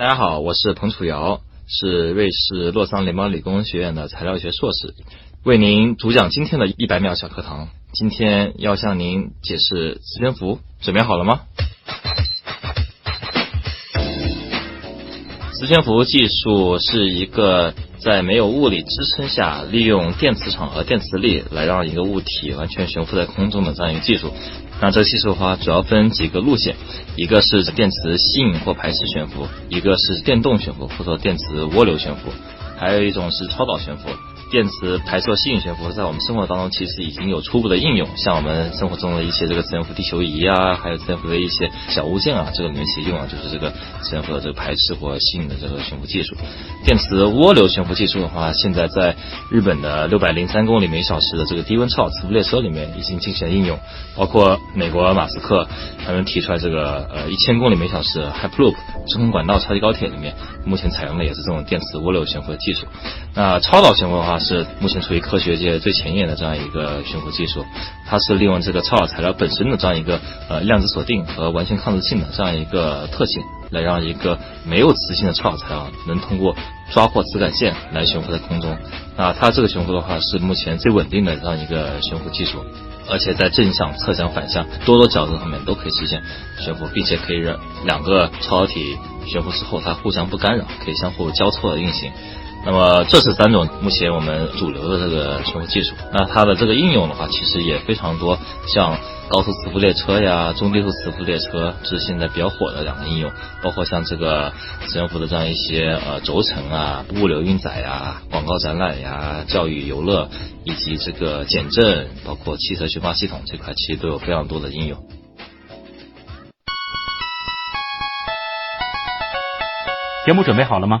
大家好，我是彭楚瑶，是瑞士洛桑联邦理工学院的材料学硕士，为您主讲今天的一百秒小课堂。今天要向您解释磁悬浮，准备好了吗？磁悬浮技术是一个在没有物理支撑下，利用电磁场和电磁力来让一个物体完全悬浮在空中的这样一个技术。那这技术的话，主要分几个路线，一个是电磁吸引或排斥悬浮，一个是电动悬浮或者电磁涡流悬浮，还有一种是超导悬浮。电磁排射吸引悬浮在我们生活当中其实已经有初步的应用，像我们生活中的一些这个磁悬浮地球仪啊，还有磁悬浮的一些小物件啊，这个里面其实用啊就是这个磁悬浮的这个排斥或吸引的这个悬浮技术。电磁涡流悬浮技术的话，现在在日本的六百零三公里每小时的这个低温超磁浮列车里面已经进行了应用，包括美国马斯克他们提出来这个呃一千公里每小时 Hyperloop 真空管道超级高铁里面，目前采用的也是这种电磁涡流悬浮的技术。那超导悬浮的话。是目前处于科学界最前沿的这样一个悬浮技术，它是利用这个超导材料本身的这样一个呃量子锁定和完全抗磁性的这样一个特性，来让一个没有磁性的超导材料能通过抓破磁感线来悬浮在空中。那它这个悬浮的话是目前最稳定的这样一个悬浮技术，而且在正向、侧向、反向多多角度上面都可以实现悬浮，并且可以让两个超导体悬浮之后它互相不干扰，可以相互交错的运行。那么这是三种目前我们主流的这个悬浮技术。那它的这个应用的话，其实也非常多，像高速磁浮列车呀、中低速磁浮列车，这是现在比较火的两个应用。包括像这个磁悬浮的这样一些呃轴承啊、物流运载呀、广告展览呀、教育游乐，以及这个减震，包括汽车悬挂系统这块，其实都有非常多的应用。节目准备好了吗？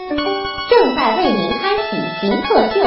正在为您开启极客秀，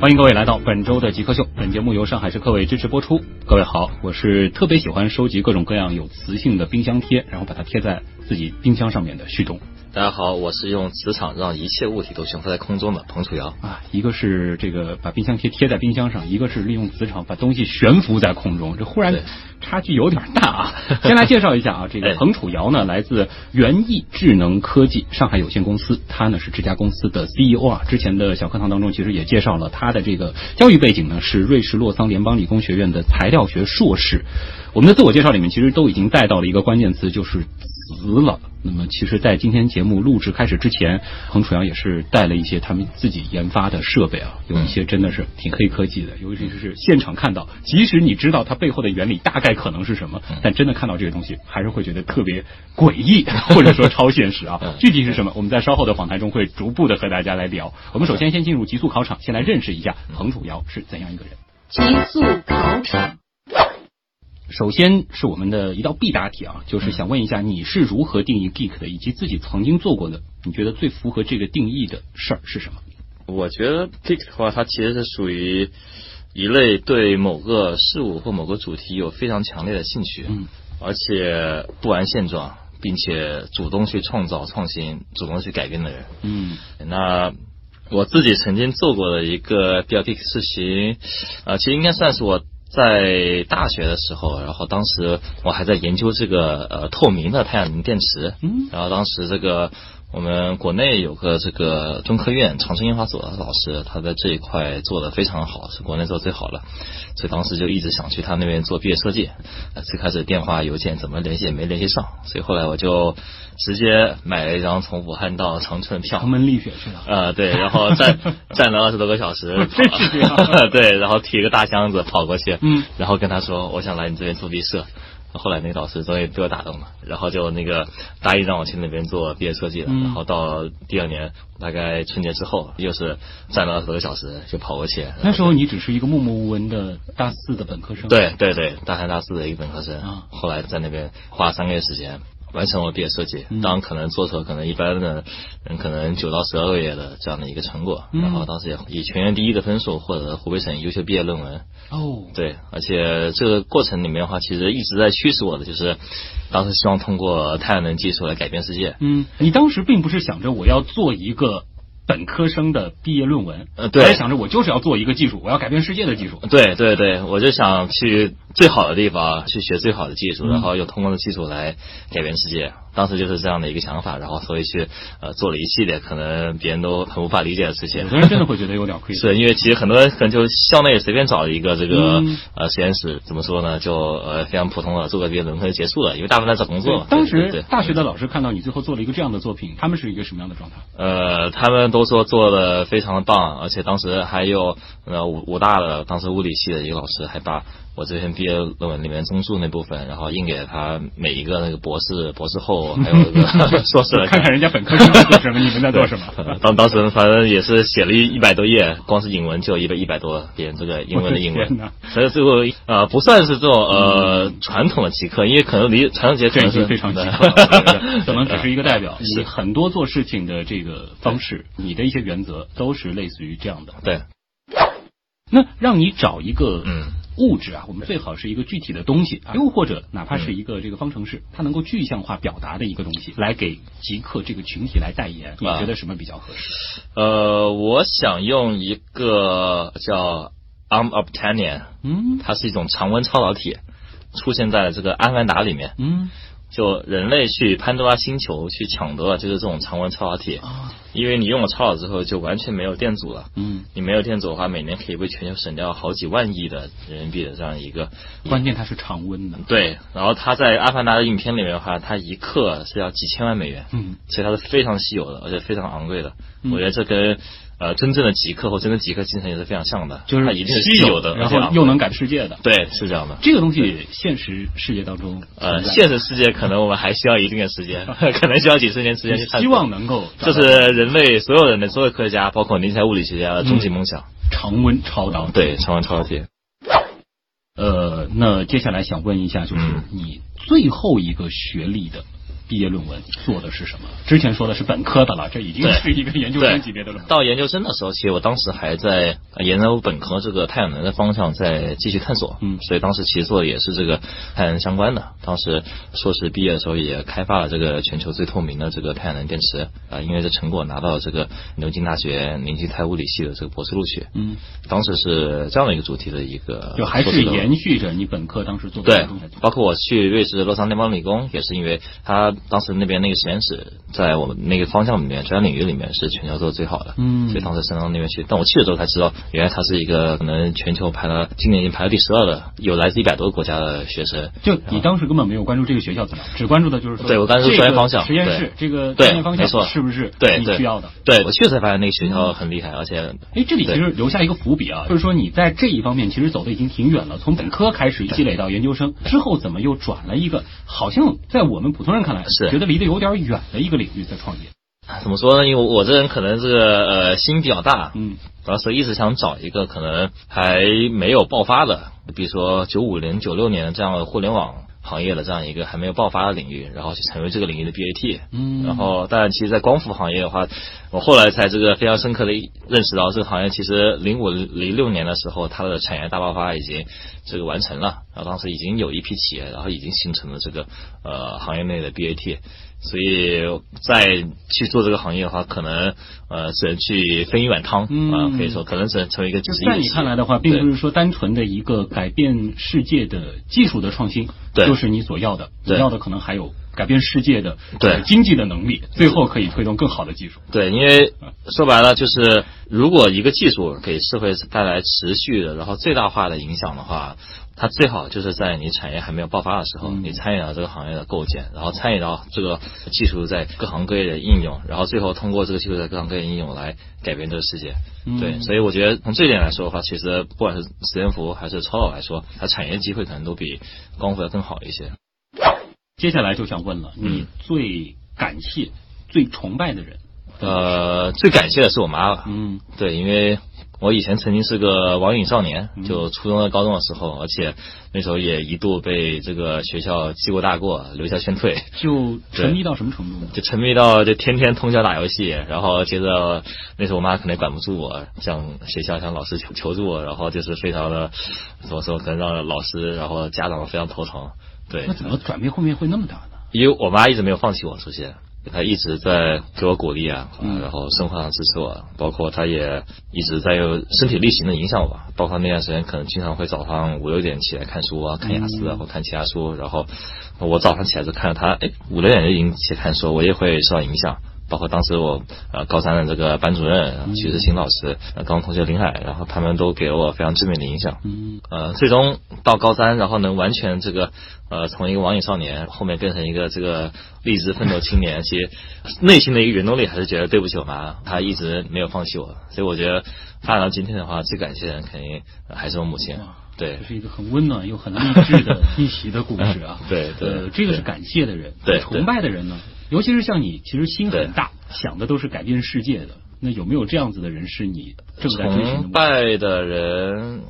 欢迎各位来到本周的极客秀。本节目由上海市科委支持播出。各位好，我是特别喜欢收集各种各样有磁性的冰箱贴，然后把它贴在自己冰箱上面的旭东。大家好，我是用磁场让一切物体都悬浮在空中的彭楚瑶啊。一个是这个把冰箱贴贴在冰箱上，一个是利用磁场把东西悬浮在空中，这忽然差距有点大啊。先来介绍一下啊，这个彭楚瑶呢来自园艺智能科技上海有限公司，他呢是这家公司的 CEO 啊。之前的小课堂当中其实也介绍了他的这个教育背景呢，是瑞士洛桑联邦理工学院的材料学硕士。我们的自我介绍里面其实都已经带到了一个关键词，就是磁了。那么，其实，在今天节目录制开始之前，彭楚阳也是带了一些他们自己研发的设备啊，有一些真的是挺黑科技的，尤其是现场看到，即使你知道它背后的原理大概可能是什么，但真的看到这个东西，还是会觉得特别诡异，或者说超现实啊。具体是什么，我们在稍后的访谈中会逐步的和大家来聊。我们首先先进入极速考场，先来认识一下彭楚瑶是怎样一个人。极速考场。首先是我们的一道必答题啊，就是想问一下你是如何定义 geek 的，以及自己曾经做过的，你觉得最符合这个定义的事儿是什么？我觉得 geek 的话，它其实是属于一类对某个事物或某个主题有非常强烈的兴趣，嗯，而且不玩现状，并且主动去创造创新、主动去改变的人。嗯，那我自己曾经做过的一个比较 geek 事情，呃，其实应该算是我。在大学的时候，然后当时我还在研究这个呃透明的太阳能电池，嗯，然后当时这个我们国内有个这个中科院长春研发所的老师，他在这一块做的非常好，是国内做最好的，所以当时就一直想去他那边做毕业设计，最开始电话邮件怎么联系也没联系上，所以后来我就。直接买了一张从武汉到长春的票，长门立雪去了。呃，对，然后站 站了二十多个小时。对，然后提个大箱子跑过去，嗯，然后跟他说，我想来你这边做毕设。后来那个导师终于被我打动了，然后就那个答应让我去那边做毕业设计了。嗯然后到第二年，大概春节之后，又是站了二十多个小时就跑过去。那时候你只是一个默默无闻的大四的本科生，，对对对，大三大四的一个本科生，啊后来在那边花三个月时间。完成我毕业设计，嗯。当然可能做出了可能一般的人可能九到十二个月的这样的一个成果，嗯。然后当时也以全院第一的分数获得湖北省优秀毕业论文，哦，对，而且这个过程里面的话，其实一直在驱使我的就是，当时希望通过太阳能技术来改变世界。嗯，你当时并不是想着我要做一个本科生的毕业论文，呃对还是想着我就是要做一个技术，我要改变世界的技术。对对对，我就想去最好的地方去学最好的技术，嗯然后用通过的技术来改变世界。当时就是这样的一个想法，然后所以去呃做了一系列可能别人都很无法理解的事情有。的人真的会觉得有点亏。是因为其实很多人可能就校内随便找一个这个、嗯呃实验室，怎么说呢，就呃非常普通的做个毕业论文就结束了，因为大部分在找工作嘛。当时大学的老师看到你最后做了一个这样的作品，他们是一个什么样的状态？呃，他们都说做的非常的棒，而且当时还有呃武武大的当时物理系的一个老师还把我这篇毕业论文里面综述那部分，然后印给他每一个那个博士、博士后 还有那个硕士看看人家本科生在做什么，你们在做什么？呃当当时反正也是写了一一百多页，光是引文就有一百一百多篇这个英文的英文所以最后呃不算是这种呃传统的极客，因为可能离传统极客可能是这已经非常极客 了，可能只是一个代表。是你很多做事情的这个方式，你的一些原则都是类似于这样的。对，那让你找一个嗯物质啊，我们最好是一个具体的东西啊，又或者哪怕是一个这个方程式，它能够具象化表达的一个东西，来给极客这个群体来代言。你啊觉得什么比较合适？呃，我想用一个叫 Arm Obtanian，嗯它是一种常温超导体，出现在了这个《安凡达》里面。嗯就人类去潘多拉星球去抢夺了就是这种常温超导体，啊因为你用了超导之后就完全没有电阻了。嗯，你没有电阻的话，每年可以为全球省掉好几万亿的人民币的这样一个。关键它是常温的。对，然后它在《阿凡达》的影片里面的话，它一克是要几千万美元，嗯所以它是非常稀有的，而且非常昂贵的。嗯我觉得这跟呃真正的极客或真正极客精神也是非常像的，就是它一定是稀稀有的，然后又能改世界的。对，是这样的。这个东西现实世界当中呃，现实世界可能我们还需要一定的时间，可能需要几十年时间去探索。希望能够这是人类所有人的所有科学家，包括天才物理学家的终极梦想。常温超导体。对，常温超导体。呃，那接下来想问一下，就是嗯你最后一个学历的毕业论文做的是什么？之前说的是本科的了，这已经是一个研究生级别的了。到研究生的时候，其实我当时还在呃沿着我本科这个太阳能的方向在继续探索，嗯所以当时其实做的也是这个太阳能相关的。当时硕士毕业的时候也开发了这个全球最透明的这个太阳能电池，啊、因为这成果拿到了这个牛津大学宁基泰物理系的这个博士录取。嗯，当时是这样的一个主题的一个就还是延续着你本科当时做的对包括我去瑞士洛桑联邦理工，也是因为他当时那边那个实验室在我们那个方向里面专业领域里面是全球做的最好的，嗯所以当时升到那边去。但我去了之后才知道，原来他是一个可能全球排了今年已经排到第十二的，有来自一百多个国家的学生。就你当时根本没有关注这个学校怎么样，只关注的就是说，对我关注这个专业方向实验室这个专业方向是不是对对你需要的？对我去了才发现那个学校很厉害，而且哎，这里其实留下一个伏笔啊，就是说你在这一方面其实走的已经挺远了，从本科开始积累到研究生之后，怎么又转了一个好像在我们普通人看来是觉得离得有点远的一个领域在创业？怎么说呢？因为我这人可能这个呃心比较大，嗯主要是一直想找一个可能还没有爆发的，比如说九五年、九六年这样的互联网行业的这样一个还没有爆发的领域，然后去成为这个领域的 BAT。嗯然后，但其实，在光伏行业的话，我后来才这个非常深刻的认识到，这个行业其实零五零六年的时候，它的产业大爆发已经这个完成了。然后当时已经有一批企业，然后已经形成了这个呃行业内的 BAT。所以再去做这个行业的话，可能呃只能去分一碗汤啊、嗯可以说可能只能成为一个就在你看来的话，并不是说单纯的一个改变世界的技术的创新，对。就是你所要的，你要的可能还有改变世界的对。呃经济的能力，最后可以推动更好的技术。对，因为说白了就是，如果一个技术给社会带来持续的，然后最大化的影响的话，它最好就是在你产业还没有爆发的时候，嗯你参与到这个行业的构建，然后参与到这个技术在各行各业的应用，然后最后通过这个技术在各行各业应用来改变这个世界。嗯对，所以我觉得从这一点来说的话，其实不管是磁悬浮还是超导来说，它产业机会可能都比光伏要更好一些。接下来就想问了，你最感谢、最崇拜的人？呃，最感谢的是我妈吧。嗯，对，因为我以前曾经是个网瘾少年，就初中、高中的时候，而且那时候也一度被这个学校记过大过，留校劝退。就沉迷到什么程度呢？就沉迷到就天天通宵打游戏，然后接着那时候我妈可能管不住我，向学校向老师求求助，然后就是非常的怎么说，可能让老师然后家长非常头疼。对，那怎么转变后面会那么大呢？因为我妈一直没有放弃我，首先。他一直在给我鼓励啊，然后生活上支持我，包括他也一直在用身体力行的影响我，包括那段时间可能经常会早上五六点起来看书啊，看雅思啊或看其他书，然后我早上起来就看到他，哎，五六点就已经起来看书，我也会受到影响。包括当时我呃高三的这个班主任徐志新老师，呃高中同学林海，然后他们都给了我非常正面的影响。嗯，呃，最终到高三，然后能完全这个呃从一个网瘾少年，后面变成一个这个励志奋斗青年，其实内心的一个原动力还是觉得对不起我妈，她一直没有放弃我，所以我觉得发展到今天的话，最感谢的人肯定还是我母亲。对，这是一个很温暖又很励志的 逆袭的故事啊。对对，呃，这个是感谢的人，对崇拜的人呢？尤其是像你，其实心很大，想的都是改变世界的。那有没有这样子的人是你正在追崇拜的人，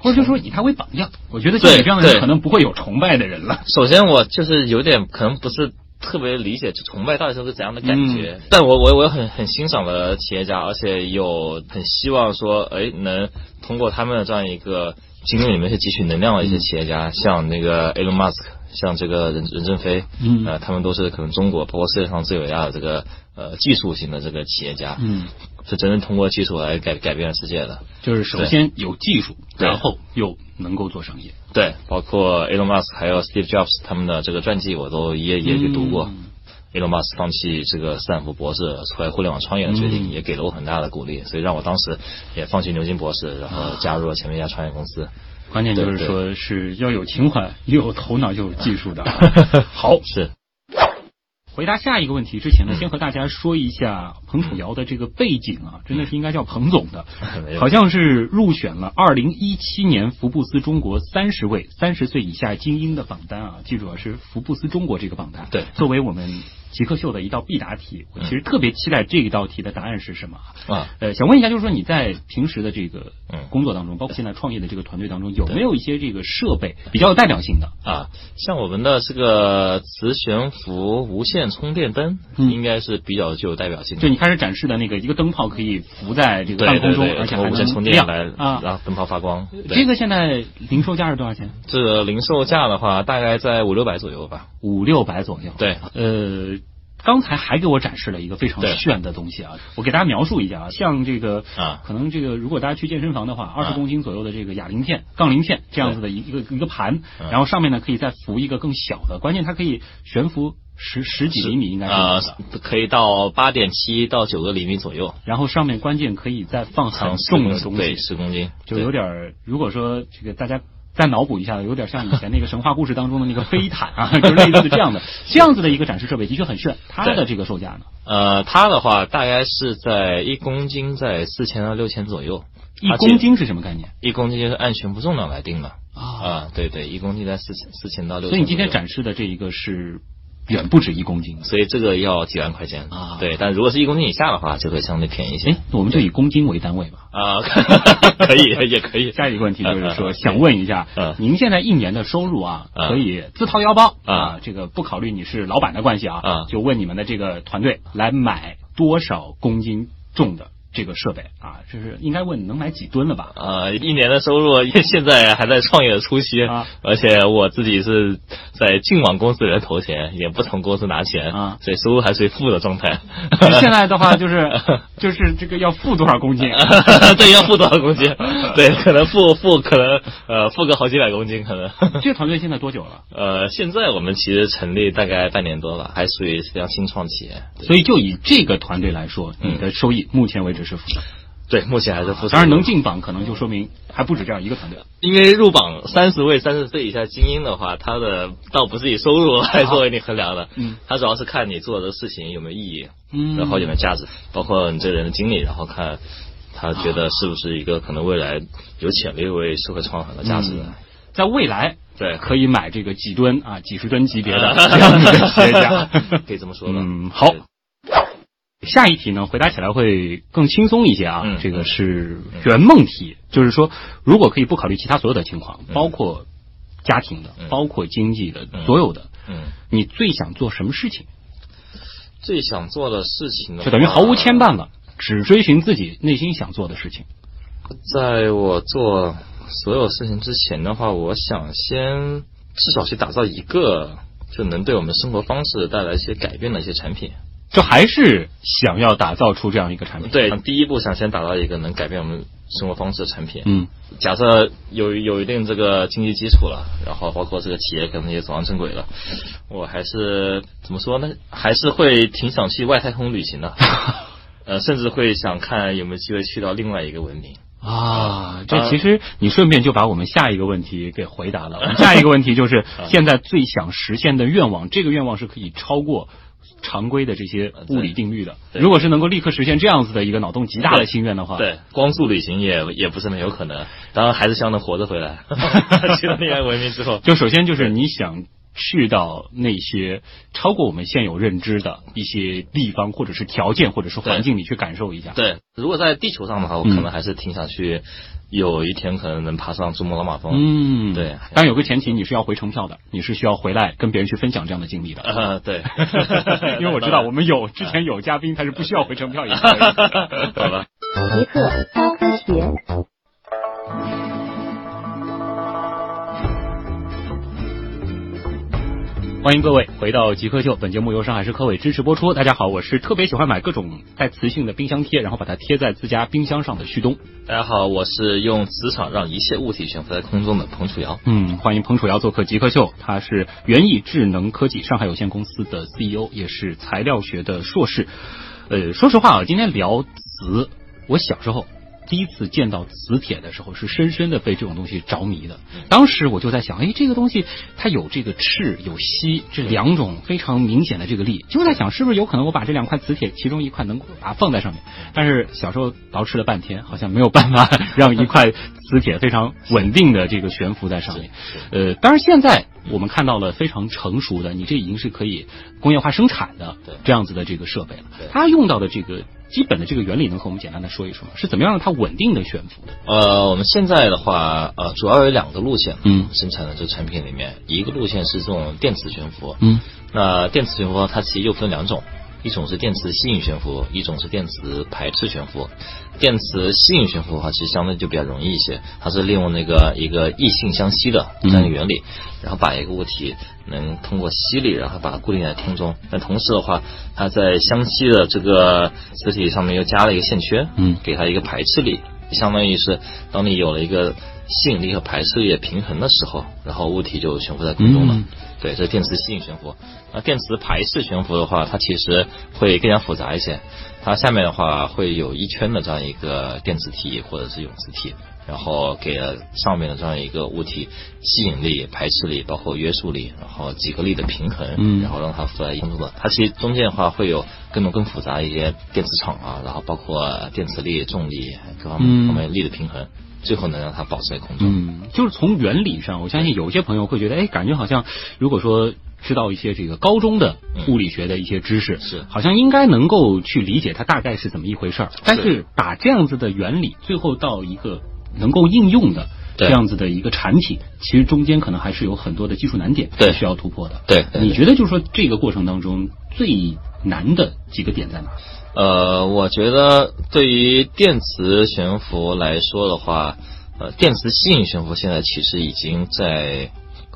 或者就说以他为榜样？我觉得像你这样的人可能不会有崇拜的人了。首先，我就是有点可能不是特别理解，就崇拜到底是个怎样的感觉。但我我我很很欣赏的企业家，而且有很希望说，哎，能通过他们的这样一个经历里面是汲取能量的一些企业家，像那个 Elon Musk。像这个任任正非，嗯，呃，他们都是可能中国包括世界上最伟大的这个呃技术型的这个企业家，嗯，是真正通过技术来改改变世界的。就是首先有技术，然后又能够做商业。对，包括 Elon Musk 还有 Steve Jobs 他们的这个传记，我都一页一页去读过。Elon Musk 放弃这个斯坦福博士出来互联网创业的决定，也给了我很大的鼓励，所以让我当时也放弃牛津博士，然后加入了前面一家创业公司。关键就是说，是要有情怀，又有头脑，又有技术的。好，是。回答下一个问题之前呢，先和大家说一下彭楚瑶的这个背景啊，真的是应该叫彭总的，好像是入选了二零一七年福布斯中国三十位三十岁以下精英的榜单啊，记住啊，是福布斯中国这个榜单。对，作为我们。极客秀的一道必答题，我其实特别期待这一道题的答案是什么啊？呃，想问一下，就是说你在平时的这个工作当中，包括现在创业的这个团队当中，有没有一些这个设备比较有代表性的啊？像我们的这个磁悬浮无线充电灯，应该是比较具有代表性。就你开始展示的那个一个灯泡可以浮在这个半空中，而且还能亮啊，然后灯泡发光。这个现在零售价是多少钱？这个零售价的话，大概在五六百左右吧。五六百左右。对，呃。刚才还给我展示了一个非常炫的东西啊！我给大家描述一下啊，像这个啊，可能这个如果大家去健身房的话，二十公斤左右的这个哑铃片、杠铃片这样子的一个一个盘，然后上面呢可以再浮一个更小的，关键它可以悬浮十十几厘米，应该是可以到八点七到九个厘米左右。然后上面关键可以再放很重的东西，对，十公斤，就有点如果说这个大家。再脑补一下，有点像以前那个神话故事当中的那个飞毯啊，就类似这样的，这样子的一个展示设备的确很炫。它的这个售价呢？呃，它的话大概是在一公斤在四千到六千左右。一公斤是什么概念？一公斤就是按悬浮重量来定的啊。啊，对对，一公斤在四千四千到六千。所以你今天展示的这一个是。远不止一公斤，所以这个要几万块钱啊。对，但如果是一公斤以下的话，就会相对便宜一些。哎，我们就以公斤为单位吧。啊，可以，也可以。下一个问题就是说，想问一下，您现在一年的收入啊，可以自掏腰包啊，这个不考虑你是老板的关系啊，就问你们的这个团队来买多少公斤重的？这个设备啊，就是应该问能买几吨了吧？呃，一年的收入 现在还在创业的初期啊，而且我自己是在净往公司里面投钱，也不从公司拿钱啊，所以收入还属于负的状态。现在的话 就是就是这个要负多少公斤？对，要负多少公斤？对，可能负负可能呃负个好几百公斤可能。这个团队现在多久了？呃，现在我们其实成立大概半年多了，还属于非常新创企业。所以就以这个团队来说，你的收益目前为止。只是负的，对，目前还是负的。当然能进榜，可能就说明还不止这样一个团队。因为入榜三十位三十岁以下精英的话，他的倒不是以收入来作为你衡量的，嗯，他主要是看你做的事情有没有意义，嗯，然后有没有价值，包括你这个人的经历，然后看他觉得是不是一个可能未来有潜力为社会创造很多价值的。在未来，对，可以买这个几吨啊、几十吨级别的 这样子的企业家，可以这么说吧。嗯，好。下一题呢，回答起来会更轻松一些啊。嗯这个是圆梦题，就是说，如果可以不考虑其他所有的情况，包括家庭的，嗯包括经济的，嗯所有的，嗯，你最想做什么事情？最想做的事情的就等于毫无牵绊了，只追寻自己内心想做的事情。在我做所有事情之前的话，我想先至少去打造一个就能对我们生活方式带来一些改变的一些产品。就还是想要打造出这样一个产品。对，第一步想先打造一个能改变我们生活方式的产品。嗯假设有有一定这个经济基础了，然后包括这个企业可能也走上正轨了，我还是怎么说呢？还是会挺想去外太空旅行的，呃，甚至会想看有没有机会去到另外一个文明。啊，这其实你顺便就把我们下一个问题给回答了。我们 下一个问题就是现在最想实现的愿望，这个愿望是可以超过常规的这些物理定律的。如果是能够立刻实现这样子的一个脑洞极大的心愿的话，对，光速旅行也也不是没有可能，当然还是希望能活着回来。去了另外文明之后，就首先就是你想去到那些超过我们现有认知的一些地方，或者是条件，或者是环境，里去感受一下。对，如果在地球上的话，我可能还是挺想去，有一天可能能爬上珠穆朗玛峰。嗯，对但有个前提，你是要回程票的，你是需要回来跟别人去分享这样的经历的。呃，对，因为我知道我们有之前有嘉宾他是不需要回程票也可以。好吧。极客高科学。欢迎各位回到极客秀，本节目由上海市科委支持播出。大家好，我是特别喜欢买各种带磁性的冰箱贴，然后把它贴在自家冰箱上的旭东。大家好，我是用磁场让一切物体悬浮在空中的彭楚瑶。嗯，欢迎彭楚瑶做客极客秀，他是园艺智能科技上海有限公司的 CEO，也是材料学的硕士。呃，说实话啊，今天聊磁，我小时候。第一次见到磁铁的时候，是深深的被这种东西着迷的。当时我就在想，哎，这个东西它有这个斥有吸这两种非常明显的这个力，就在想是不是有可能我把这两块磁铁其中一块能够把它放在上面。但是小时候捯饬了半天，好像没有办法让一块磁铁非常稳定的这个悬浮在上面。呃，当然现在我们看到了非常成熟的，你这已经是可以工业化生产的这样子的这个设备了。它用到的这个。基本的这个原理能和我们简单的说一说吗？是怎么样让它稳定的悬浮的？呃，我们现在的话，呃，主要有两个路线，嗯，生产的这个产品里面，一个路线是这种电磁悬浮，嗯，那电磁悬浮它其实又分两种，一种是电磁吸引悬浮，一种是电磁排斥悬浮。电磁吸引悬浮的话，其实相对就比较容易一些，它是利用那个一个异性相吸的这样一个原理，然后把一个物体能通过吸力，然后把它固定在空中。但同时的话，它在相吸的这个磁体上面又加了一个线圈，嗯，给它一个排斥力，相当于是当你有了一个吸引力和排斥力的平衡的时候，然后物体就悬浮在空中了。嗯对，这是电磁吸引悬浮。那电磁排斥悬浮的话，它其实会更加复杂一些。它下面的话会有一圈的这样一个电磁体或者是永磁体，然后给了上面的这样一个物体吸引力、排斥力，包括约束力，然后几个力的平衡，嗯然后让它浮在空中的。它其实中间的话会有更多更复杂的一些电磁场啊，然后包括电磁力、重力各方面嗯方面力的平衡。最后能让它保持在空中。嗯，就是从原理上，我相信有些朋友会觉得，哎，感觉好像如果说知道一些这个高中的物理学的一些知识，是好像应该能够去理解它大概是怎么一回事儿。但是把这样子的原理，最后到一个能够应用的这样子的一个产品，其实中间可能还是有很多的技术难点对需要突破的。对对你觉得就是说这个过程当中最难的几个点在哪？呃，我觉得对于电磁悬浮来说的话，呃，电磁吸引悬浮现在其实已经在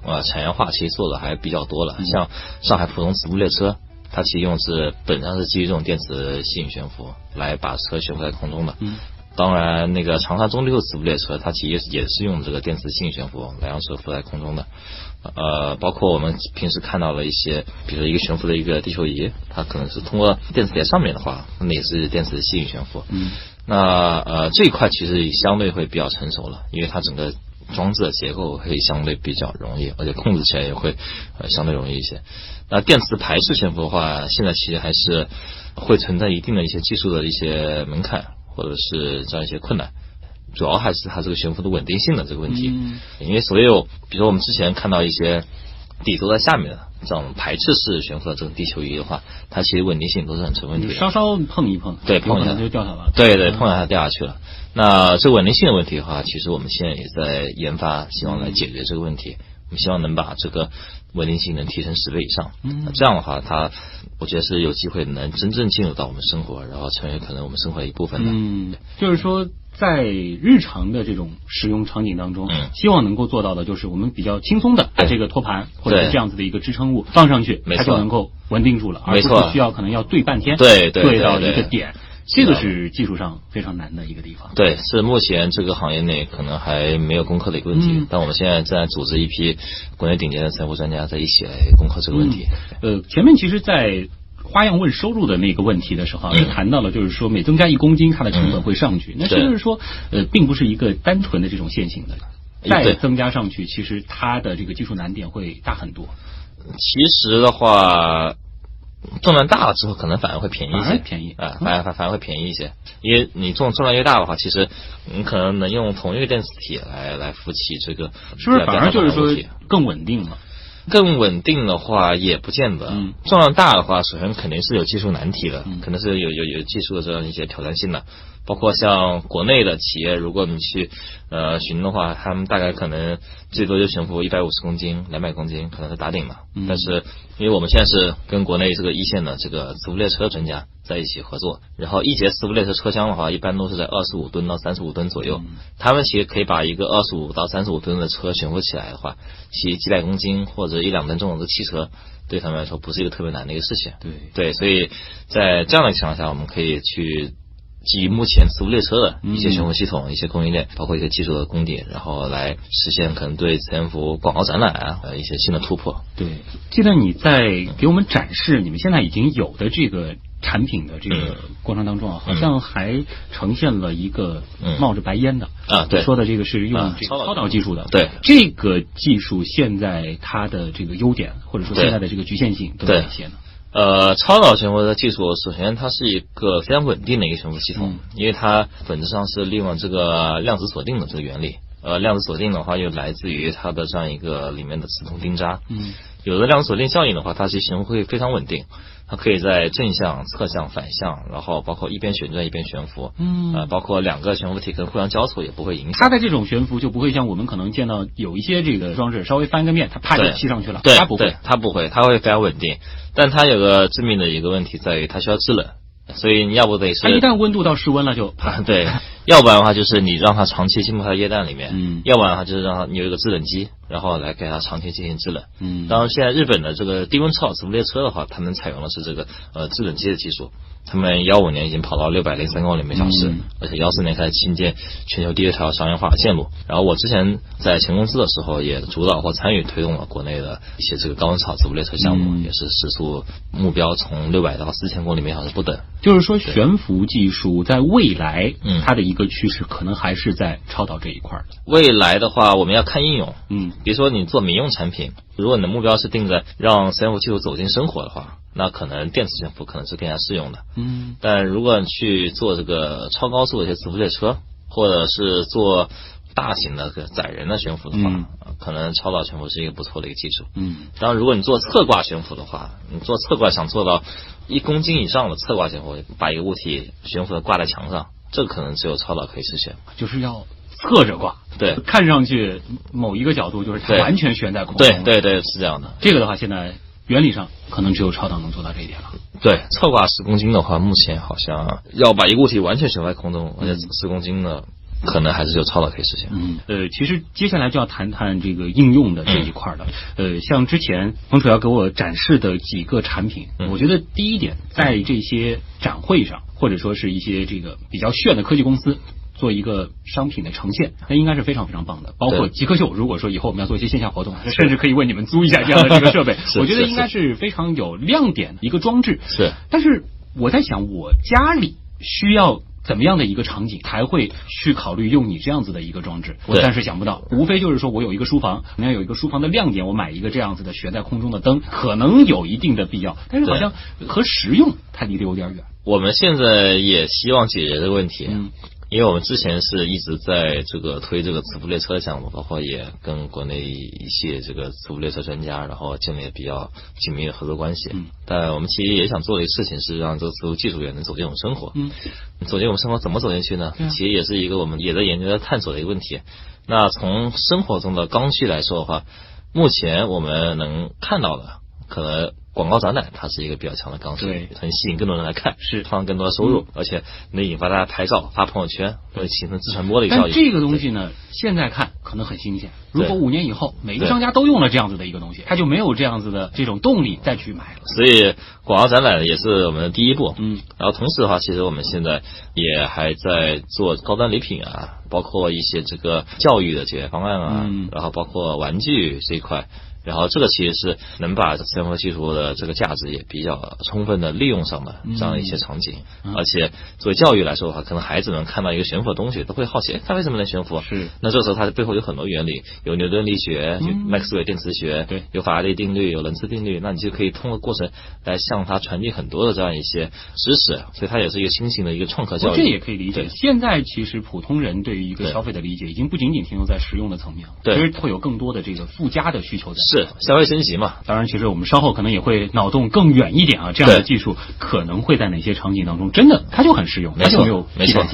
呃产业化，其实做的还比较多了。像上海浦东磁浮列车，它其实用是本质上是基于这种电磁吸引悬浮来把车悬浮在空中的。嗯当然，那个长沙中六磁浮列车，它其实也是用这个电磁吸引悬浮来让车浮在空中的。呃，包括我们平时看到的一些，比如说一个悬浮的一个地球仪，它可能是通过电磁铁上面的话，那也是电磁吸引悬浮。嗯那呃这一块其实相对会比较成熟了，因为它整个装置的结构会相对比较容易，而且控制起来也会呃相对容易一些。那电磁排斥悬浮的话，现在其实还是会存在一定的一些技术的一些门槛，或者是这样一些困难。主要还是它这个悬浮的稳定性的这个问题，嗯因为所有比如说我们之前看到一些底都在下面的这种排斥式悬浮的这种地球仪的话，它其实稳定性都是很成问题的。稍稍碰一碰，对，碰一下就掉下来了。对对，碰一下掉下去了。那这稳定性的问题的话，其实我们现在也在研发，希望来解决这个问题。我们希望能把这个稳定性能提升十倍以上。嗯，这样的话，它我觉得是有机会能真正进入到我们生活，然后成为可能我们生活的一部分的。嗯，就是说。在日常的这种使用场景当中，希望能够做到的就是我们比较轻松的把这个托盘或者是这样子的一个支撑物放上去，它就能够稳定住了，而不是需要可能要对半天，对对到一个点，这个是技术上非常难的一个地方。对，是目前这个行业内可能还没有攻克的一个问题，但我们现在在组织一批国内顶尖的财务专家在一起来攻克这个问题。呃，前面其实，在花样问收入的那个问题的时候，也谈到了，就是说每增加一公斤，它的成本会上去。那是不是说，呃，并不是一个单纯的这种线性的，再增加上去，其实它的这个技术难点会大很多。其实的话，重量大了之后，可能反而会便宜一些，便宜啊，反而反反而会便宜一些。因为你重重量越大的话，其实你可能能用同一个电磁体来来扶起这个，是不是反而就是说更稳定了？更稳定的话也不见得，重量大的话，首先肯定是有技术难题的，可能是有有有技术的这样一些挑战性的。包括像国内的企业，如果你去呃寻的话，他们大概可能最多就悬浮一百五十公斤、两百公斤，可能是打顶了。但是因为我们现在是跟国内这个一线的这个磁浮列车专家在一起合作，然后一节磁浮列车车厢的话，一般都是在二十五吨到三十五吨左右。他们其实可以把一个二十五到三十五吨的车悬浮起来的话，骑几百公斤或者一两吨重的汽车，对他们来说不是一个特别难的一个事情。对对，所以在这样的情况下，我们可以去。基于目前磁浮列车的一些悬浮系统、一些供应链，包括一些技术的功底，然后来实现可能对磁悬浮广告展览啊呃一些新的突破。对，记得你在给我们展示你们现在已经有的这个产品的这个过程当中啊，好像还呈现了一个冒着白烟的啊，对，说的这个是用这个超导技术的。对，这个技术现在它的这个优点或者说现在的这个局限性都有哪些呢？呃，超导悬浮的技术，首先它是一个非常稳定的一个悬浮系统，因为它本质上是利用这个量子锁定的这个原理。呃，量子锁定的话，又来自于它的这样一个里面的磁通钉扎。嗯，有了量子锁定效应的话，它其实会非常稳定。它可以在正向、侧向、反向，然后包括一边旋转一边悬浮，嗯，呃，包括两个悬浮体可能互相交错也不会影响。它的这种悬浮就不会像我们可能见到有一些这个装置稍微翻个面，它啪就吸上去了。对，它不会，它不会，它会非常稳定。但它有个致命的一个问题在于，它需要制冷。所以你要不得是，它一旦温度到室温了就，对，要不然的话就是你让它长期浸泡在液氮里面，嗯，要不然的话就是让它你有一个制冷机，然后来给它长期进行制冷，嗯，当然现在日本的这个低温超导磁浮列车的话，他们采用的是这个呃制冷机的技术。他们幺五年已经跑到六百零三公里每小时，而且幺四年开始新建全球第一条商业化的线路。然后我之前在前公司的时候，也主导或参与推动了国内的一些这个高温超磁浮列车项目，也是时速目标从六百到四千公里每小时不等。就是说，悬浮技术在未来，嗯，它的一个趋势可能还是在超导这一块的。未来的话，我们要看应用，嗯，比如说你做民用产品，如果你的目标是定在让悬浮技术走进生活的话。那可能电磁悬浮可能是更加适用的，嗯，但如果你去做这个超高速的一些磁浮列车，或者是做大型的载人的悬浮的话，可能超导悬浮是一个不错的一个技术，嗯，当然如果你做侧挂悬浮的话，你做侧挂想做到一公斤以上的侧挂悬浮，把一个物体悬浮的挂在墙上，这可能只有超导可以实现，就是要侧着挂，对，看上去某一个角度就是它完全悬在空中，对对对，是这样的，这个的话现在。原理上可能只有超导能做到这一点了。对，侧挂十公斤的话，目前好像要把一个物体完全悬在空中，而且十公斤的可能还是有超导可以实现。嗯，呃，其实接下来就要谈谈这个应用的这一块了。呃，像之前冯楚瑶给我展示的几个产品，我觉得第一点在这些展会上，或者说是一些这个比较炫的科技公司。做一个商品的呈现，那应该是非常非常棒的。包括极客秀，如果说以后我们要做一些线下活动，甚至可以为你们租一下这样的这个设备，我觉得应该是非常有亮点的一个装置。是，但是我在想，我家里需要怎么样的一个场景才会去考虑用你这样子的一个装置？我暂时想不到，无非就是说我有一个书房，你要有一个书房的亮点，我买一个这样子的悬在空中的灯，可能有一定的必要，但是好像和实用它离得有点远。我们现在也希望解决这个问题。因为我们之前是一直在这个推这个磁浮列车的项目，包括也跟国内一些这个磁浮列车专家，然后建立比较紧密的合作关系。嗯，但我们其实也想做的一个事情是让这个磁浮技术也能走进我们生活。嗯，走进我们生活怎么走进去呢？其实也是一个我们也在研究、在探索的一个问题。那从生活中的刚需来说的话，目前我们能看到的可能。广告展览它是一个比较强的刚需，对，能吸引更多人来看，是。创造更多的收入，而且能引发大家拍照、发朋友圈，会形成自传播的一个效应。这个东西呢，现在看可能很新鲜，如果五年以后每个商家都用了这样子的一个东西，他就没有这样子的这种动力再去买了。所以广告展览也是我们的第一步，嗯，然后同时的话，其实我们现在也还在做高端礼品啊，包括一些这个教育的解决方案啊，然后包括玩具这一块。然后这个其实是能把磁浮技术的这个价值也比较充分的利用上的这样一些场景，而且作为教育来说的话，可能孩子们看到一个悬浮的东西都会好奇，哎，它为什么能悬浮？是。那这时候它的背后有很多原理，有牛顿力学，有麦克斯韦电磁学，对，有法拉利定律，有伦次定律，那你就可以通过过程来向他传递很多的这样一些知识，所以它也是一个新型的一个创客教育。这也可以理解。现在其实普通人对于一个消费的理解，已经不仅仅停留在实用的层面了，对，其实会有更多的这个附加的需求在。是消费升级。嘛，当然，其实我们稍后可能也会脑洞更远一点啊，这样的技术可能会在哪些场景当中真的它就很实用，没错，没错。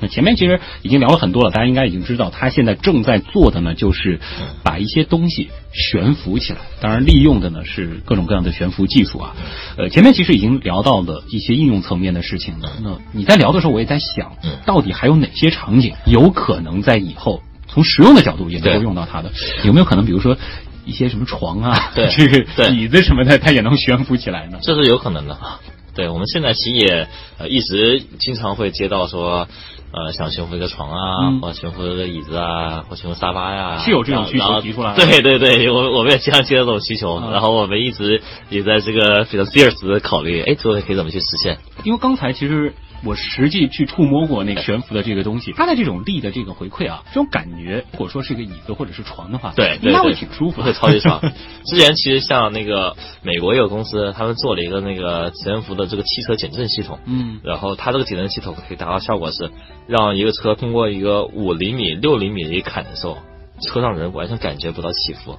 那前面其实已经聊了很多了，大家应该已经知道，它现在正在做的呢，就是把一些东西悬浮起来，当然利用的呢是各种各样的悬浮技术啊。呃，前面其实已经聊到了一些应用层面的事情了。那你在聊的时候，我也在想，到底还有哪些场景有可能在以后从实用的角度也能够用到它的？有没有可能，比如说？一些什么床啊，对，这个椅子什么的，它也能悬浮起来呢？这是有可能的。对，我们现在其实也呃一直经常会接到说，呃，想悬浮一个床啊，或悬浮一个椅子啊，或悬浮沙发呀，是有这种需求提出来。对对对，我我们也经常接到这种需求，然后我们一直也在这个比较 serious 的考虑，哎，这个可以怎么去实现？因为刚才其实。我实际去触摸过那个悬浮的这个东西，它的这种力的这个回馈啊，这种感觉，如果说是一个椅子或者是床的话，对，应该会挺舒服，会超级爽。之前其实像那个美国有公司，他们做了一个那个悬浮的这个汽车减震系统，嗯，然后它这个减震系统可以达到效果是，让一个车通过一个五厘米、六厘米的一个坎的时候，车上人完全感觉不到起伏。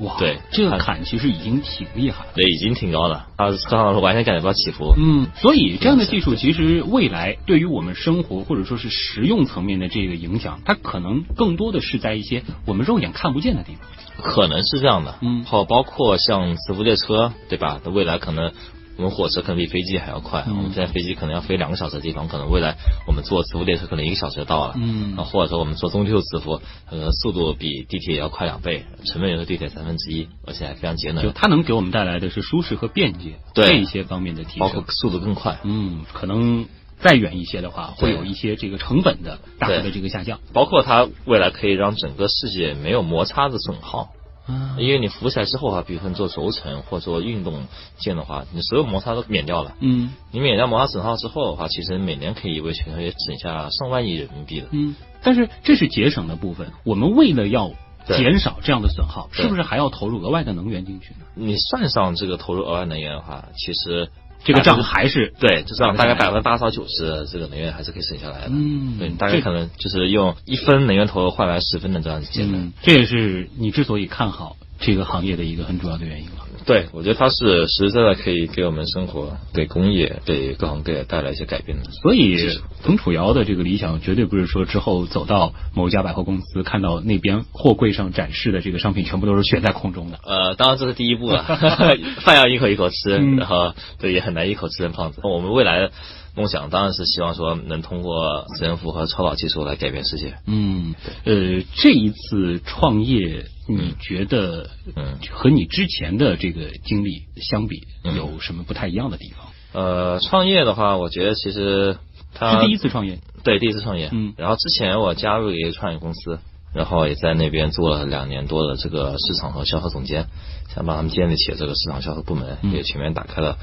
哇，对，这个坎其实已经挺厉害了，对，已经挺高的，它，车上完全感觉不到起伏。嗯，所以这样的技术其实未来对于我们生活或者说是实用层面的这个影响，它可能更多的是在一些我们肉眼看不见的地方。可能是这样的，嗯，好，包括像磁浮列车，对吧？未来可能。我们火车可能比飞机还要快，我们现在飞机可能要飞两个小时的地方，可能未来我们坐磁浮列车可能一个小时就到了。嗯，或者说我们坐中秋磁浮，呃，速度比地铁要快两倍，成本也是地铁三分之一，而且还非常节能。就它能给我们带来的是舒适和便捷这一些方面的提升，包括速度更快。嗯，可能再远一些的话，会有一些这个成本的大幅的这个下降。包括它未来可以让整个世界没有摩擦的损耗。啊，因为你浮起来之后啊，比如说你做轴承或做运动件的话，你所有摩擦都免掉了。嗯，你免掉摩擦损耗之后的话，其实每年可以为全世界省下上万亿人民币的。嗯，但是这是节省的部分，我们为了要减少这样的损耗，是不是还要投入额外的能源进去呢？你算上这个投入额外能源的话，其实。这个账还是对，就这样，大概百分之八十到九十这个能源还是可以省下来的。嗯，对，大概可能就是用一分能源投入换来十分的这样节能。这也是你之所以看好这个行业的一个很主要的原因了。对，我觉得它是实实在在可以给我们生活、给工业、给各行各业带来一些改变的。所以，彭楚瑶的这个理想绝对不是说之后走到某家百货公司，看到那边货柜上展示的这个商品全部都是悬在空中的。呃，当然这是第一步了，饭要一口一口吃，然后对也很难一口吃成胖子。我们未来。梦想当然是希望说能通过磁悬浮和超导技术来改变世界。嗯，呃，这一次创业，你觉得，嗯，和你之前的这个经历相比，有什么不太一样的地方？呃，创业的话，我觉得其实他是第一次创业，对，第一次创业。嗯，然后之前我加入一个创业公司。然后也在那边做了两年多的这个市场和销售总监，想帮他们建立起这个市场销售部门，也全面打开了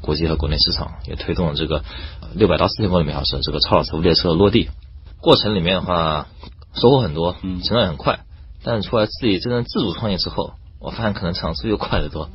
国际和国内市场，也推动了这个六百到四千公里每小时这个超导磁浮列车落地。过程里面的话，收获很多，成长也很快。但是出来自己真正自主创业之后，我发现可能成长速度又快得多，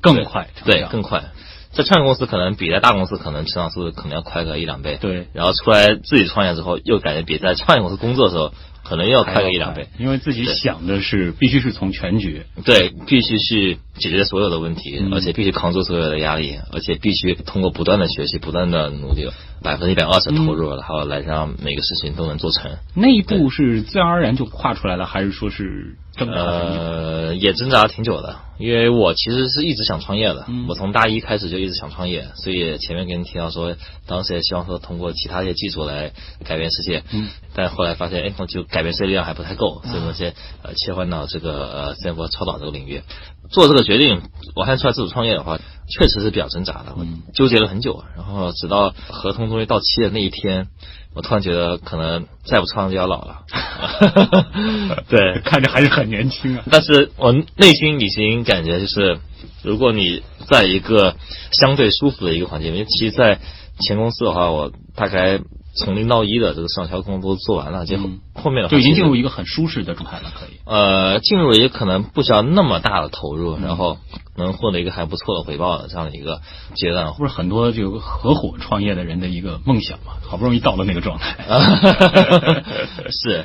更快，对，更快。在创业公司可能比在大公司可能成长速度可能要快个一两倍。对，然后出来自己创业之后，又感觉比在创业公司工作的时候。可能要快个一两倍，因为自己想的是必须是从全局，对，必须是解决所有的问题，而且必须扛住所有的压力，而且必须通过不断的学习、不断的努力，百分之一百二十投入，然后来让每个事情都能做成。那一步是自然而然就跨出来了，还是说是？呃，也挣扎挺久的，因为我其实是一直想创业的，我从大一开始就一直想创业，所以前面跟你提到说，当时也希望说通过其他一些技术来改变世界，嗯，但后来发现，哎，我就改变世界力量还不太够，所以说先呃切换到这个呃自然波超导这个领域，做这个决定，我还出来自主创业的话，确实是比较挣扎的，我纠结了很久，然后直到合同终于到期的那一天。我突然觉得，可能再不创就要老了。对，看着还是很年轻啊。但是我内心已经感觉，就是如果你在一个相对舒服的一个环境，因为其实，在前公司的话，我大概。从零到一的这个市场调控都做完了，结后后面的就已经进入一个很舒适的状态了，可以。呃，进入也可能不需要那么大的投入，然后能获得一个还不错的回报的这样的一个阶段，或者很多这个合伙创业的人的一个梦想嘛，好不容易到了那个状态。是，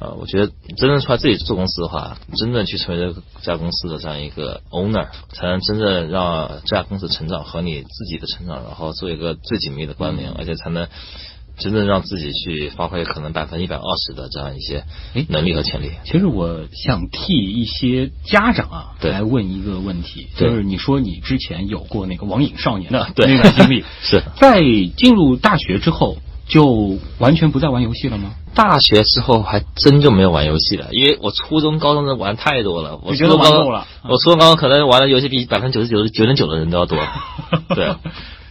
呃，我觉得真正出来自己做公司的话，真正去成为这家公司的这样一个 owner，才能真正让这家公司成长和你自己的成长，然后做一个最紧密的关联，而且才能。真正让自己去发挥可能百分之一百二十的这样一些能力和潜力。其实我想替一些家长啊来问一个问题，就是你说你之前有过那个网瘾少年的那段经历，是在进入大学之后就完全不再玩游戏了吗？大学之后还真就没有玩游戏了，因为我初中、高中的玩太多了。我觉得玩够了。我初中、高中可能玩的游戏比百分之九十九九点九的人都要多。对。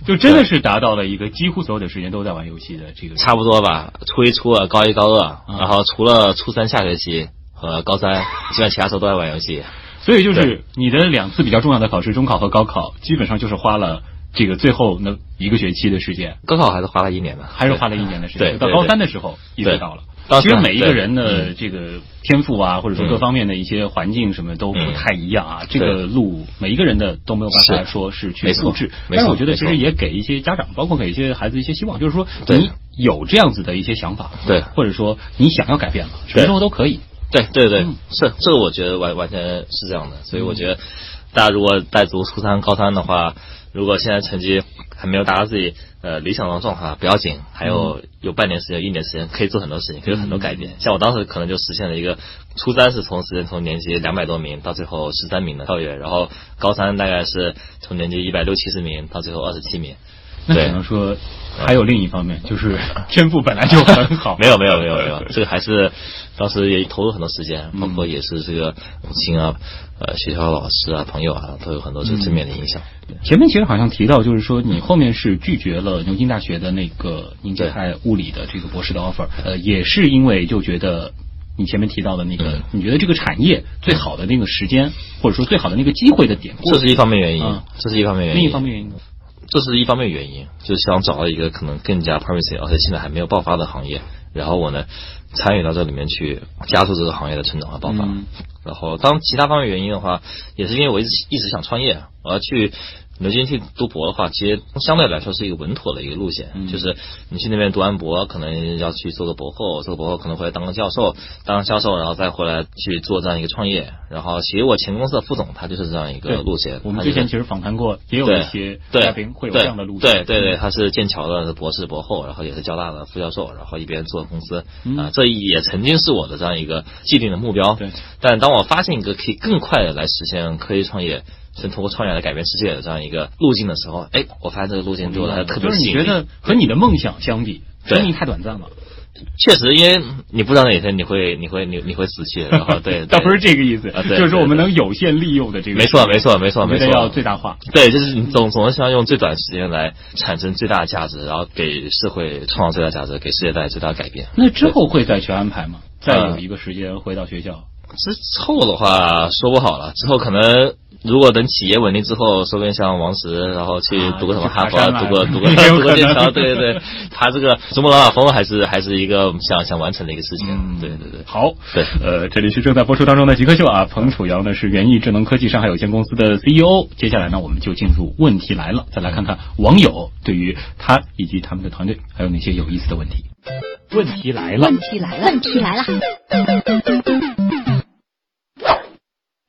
就真的是达到了一个几乎所有的时间都在玩游戏的这个差不多吧。初一、初二、高一、高二，然后除了初三下学期和高三，基本上其他时候都在玩游戏。所以就是你的两次比较重要的考试，中考和高考，基本上就是花了这个最后那一个学期的时间。高考还是花了一年的，还是花了一年的时间。对，到高三的时候意识到了。其实每一个人的这个天赋啊，或者说各方面的一些环境什么都不太一样啊。这个路每一个人的都没有办法说是去复制。但是我觉得其实也给一些家长，包括给一些孩子一些希望，就是说你有这样子的一些想法，对，或者说你想要改变了，什么时候都可以。对对对，是这个我觉得完完全是这样的。所以我觉得大家如果在读初三、高三的话。如果现在成绩还没有达到自己呃理想中的状态，不要紧，还有有半年时间、一年时间，可以做很多事情，可以有很多改变。像我当时可能就实现了一个初三是从实际从年级两百多名到最后十三名的跳跃，然后高三大概是从年级一百六七十名到最后二十七名。那只能说还有另一方面，就是天赋本来就很好。没有没有没有没有，这个还是当时也投入很多时间，包括也是这个母亲啊。呃，学校老师啊，朋友啊，都有很多这个正面的影响。前面其实好像提到，就是说你后面是拒绝了牛津大学的那个凝结态物理的这个博士的 offer，呃，也是因为就觉得你前面提到的那个，你觉得这个产业最好的那个时间，或者说最好的那个机会的点，这是一方面原因，这是一方面原因。另一方面原因，这是一方面原因，就是想找到一个可能更加 promising，而且现在还没有爆发的行业。然后我呢，参与到这里面去，加速这个行业的成长和爆发。然后，当其他方面原因的话，也是因为我一直一直想创业，我要去。牛津去读博的话，其实相对来说是一个稳妥的一个路线。就是你去那边读完博，可能要去做个博后，做个博后可能回来当个教授，当教授，然后再回来去做这样一个创业。然后，其实我前公司的副总他就是这样一个路线。我们之前其实访谈过，也有一些嘉宾会有这样的路线。对对对，他是剑桥的博士博后，然后也是交大的副教授，然后一边做公司啊，这也曾经是我的这样一个既定的目标。对。但当我发现一个可以更快的来实现科技创业。是通过创业来改变世界的这样一个路径的时候，哎，我发现这个路径对我来说特别吸引。就是你觉得和你的梦想相比，生命太短暂了。确实，因为你不知道哪天你会你会你你会死去，然后对，倒不是这个意思，就是说我们能有限利用的这个。没错，没错，没错，没错，要最大化。对，就是你总总是希望用最短时间来产生最大的价值，然后给社会创造最大价值，给世界带来最大的改变。那之后会再去安排吗？再有一个时间回到学校？之后的话说不好了，之后可能如果等企业稳定之后，说不定像王石，然后去读个什么哈佛，读个 读个读个剑桥，对对对，他这个珠穆朗玛峰还是还是一个想想完成的一个事情。对对对，好，对，呃，这里是正在播出当中的极客秀啊，彭楚瑶呢是元艺智能科技上海有限公司的 CEO。接下来呢，我们就进入问题来了，再来看看网友对于他以及他们的团队还有哪些有意思的问题。问题来了，问题来了，问题来了。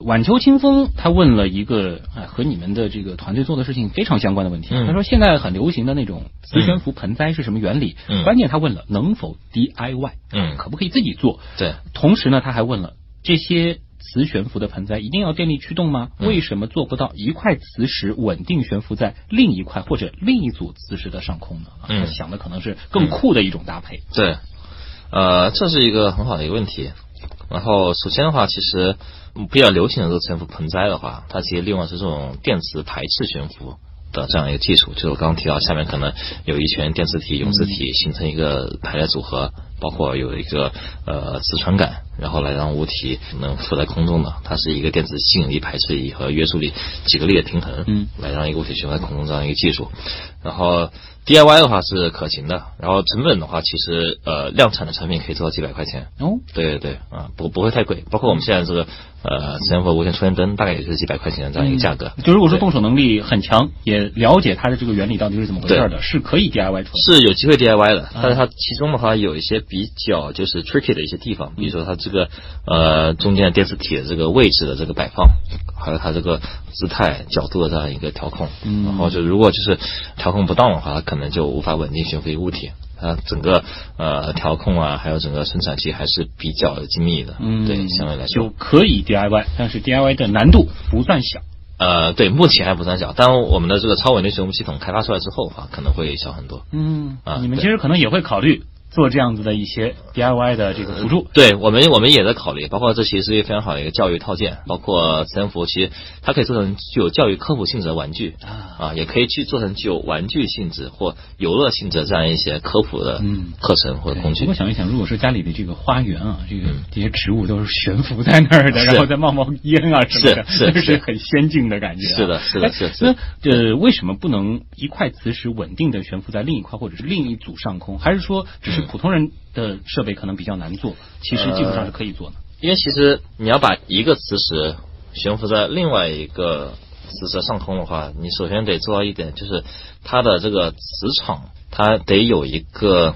晚秋清风他问了一个哎和你们的这个团队做的事情非常相关的问题。他说现在很流行的那种磁悬浮盆栽是什么原理？关键他问了能否 DIY？嗯，可不可以自己做？对。同时呢，他还问了这些磁悬浮的盆栽一定要电力驱动吗？为什么做不到一块磁石稳定悬浮在另一块或者另一组磁石的上空呢？他想的可能是更酷的一种搭配。对，呃，这是一个很好的一个问题。然后首先的话，其实。比较流行的这个悬浮盆栽的话，它其实利用的是这种电磁排斥悬浮的这样一个技术，就是我刚刚提到下面可能有一圈电磁体、永磁体形成一个排列组合，包括有一个呃磁传感，然后来让物体能浮在空中的，它是一个电子吸引力、排斥力和约束力几个力的平衡，嗯，来让一个物体悬浮在空中这样一个技术，然后。DIY 的话是可行的，然后成本的话，其实呃量产的产品可以做到几百块钱。哦，对对对，啊不不会太贵，包括我们现在这个呃磁悬浮无线充电灯，大概也是几百块钱的这样一个价格。就如果说动手能力很强，也了解它的这个原理到底是怎么回事的，是可以 DIY 出来。是有机会 DIY 的，但是它其中的话有一些比较就是 tricky 的一些地方，比如说它这个呃中间的电磁体的这个位置的这个摆放，还有它这个姿态角度的这样一个调控。嗯，然后就如果就是调控不当的话，它可能就无法稳定悬浮于物体。它整个呃调控啊，还有整个生产器还是比较精密的。嗯，对，相对来说就可以 DIY，但是 DIY 的难度不算小。呃，对，目前还不算小，但我们的这个超稳定悬浮系统开发出来之后的话，可能会小很多。嗯，啊，你们其实可能也会考虑。做这样子的一些 DIY 的这个辅助，对我们我们也在考虑，包括这其实是一个非常好的一个教育套件，包括磁悬浮，其实它可以做成具有教育科普性质的玩具啊，也可以去做成具有玩具性质或游乐性质这样一些科普的课程或者工具。不过想一想，如果说家里的这个花园啊，这个这些植物都是悬浮在那儿的，然后再冒冒烟啊什么的，是 是很先进的感觉。是的，是的，是。那呃，为什么不能一块磁石稳定的悬浮在另一块或者是另一组上空？还是说只是？普通人的设备可能比较难做，其实技术上是可以做的。因为其实你要把一个磁石悬浮在另外一个磁石上空的话，你首先得做到一点，就是它的这个磁场，它得有一个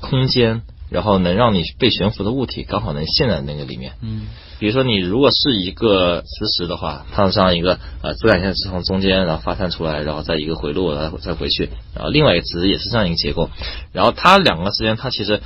空间，然后能让你被悬浮的物体刚好能陷在那个里面。嗯。比如说，你如果是一个磁石的话，它这样一个呃磁感线是从中间然后发散出来，然后再一个回路，然后再回去，然后另外一个磁石也是这样一个结构，然后它两个之间它其实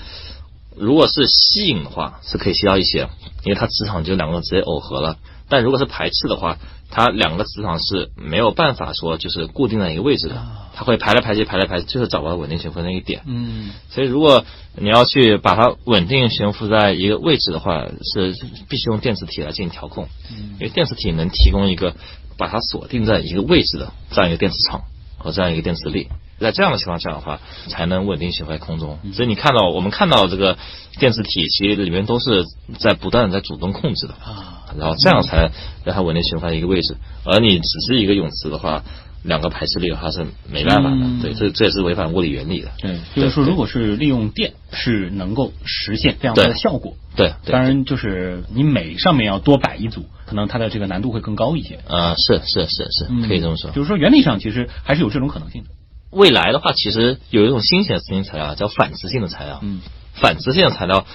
如果是吸引的话是可以吸到一些，因为它磁场就两个直接耦合了，但如果是排斥的话。它两个磁场是没有办法说就是固定在一个位置的，它会排来排去，排来排去，就是找不到稳定悬浮那一点。嗯，所以如果你要去把它稳定悬浮在一个位置的话，是必须用电磁体来进行调控。嗯，因为电磁体能提供一个把它锁定在一个位置的这样一个电磁场和这样一个电磁力。在这样的情况下的话，才能稳定悬浮在空中。所以你看到我们看到这个电磁体，其实里面都是在不断的在主动控制的啊，然后这样才让它稳定悬浮在一个位置。而你只是一个泳池的话，两个排斥力的话是没办法的。对，这这也是违反物理原理的。对，就是说，如果是利用电，是能够实现这样的效果。对，当然就是你每上面要多摆一组，可能它的这个难度会更高一些。啊，是是是是，可以这么说。就是说，原理上其实还是有这种可能性的。未来的话，其实有一种新型的磁性材料叫反磁性的材料。嗯，反磁性的材料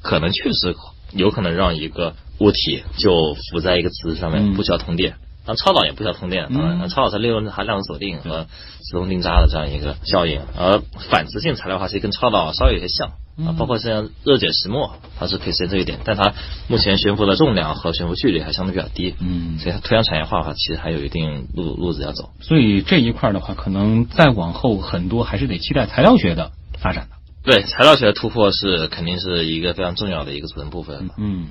可能确实有可能让一个物体就浮在一个磁上面，不需要通电。当超导也不需要通电，超导是利用它量子锁定和磁通定扎的这样一个效应。而反磁性材料的话，其实跟超导稍微有些像啊，包括像热解石墨，它是可以实现这一点。但它目前悬浮的重量和悬浮距离还相对比较低，嗯，所以它推向产业化的话，其实还有一定路路子要走。所以这一块的话，可能再往后很多还是得期待材料学的发展的。对，材料学的突破是肯定是一个非常重要的一个组成部分。嗯。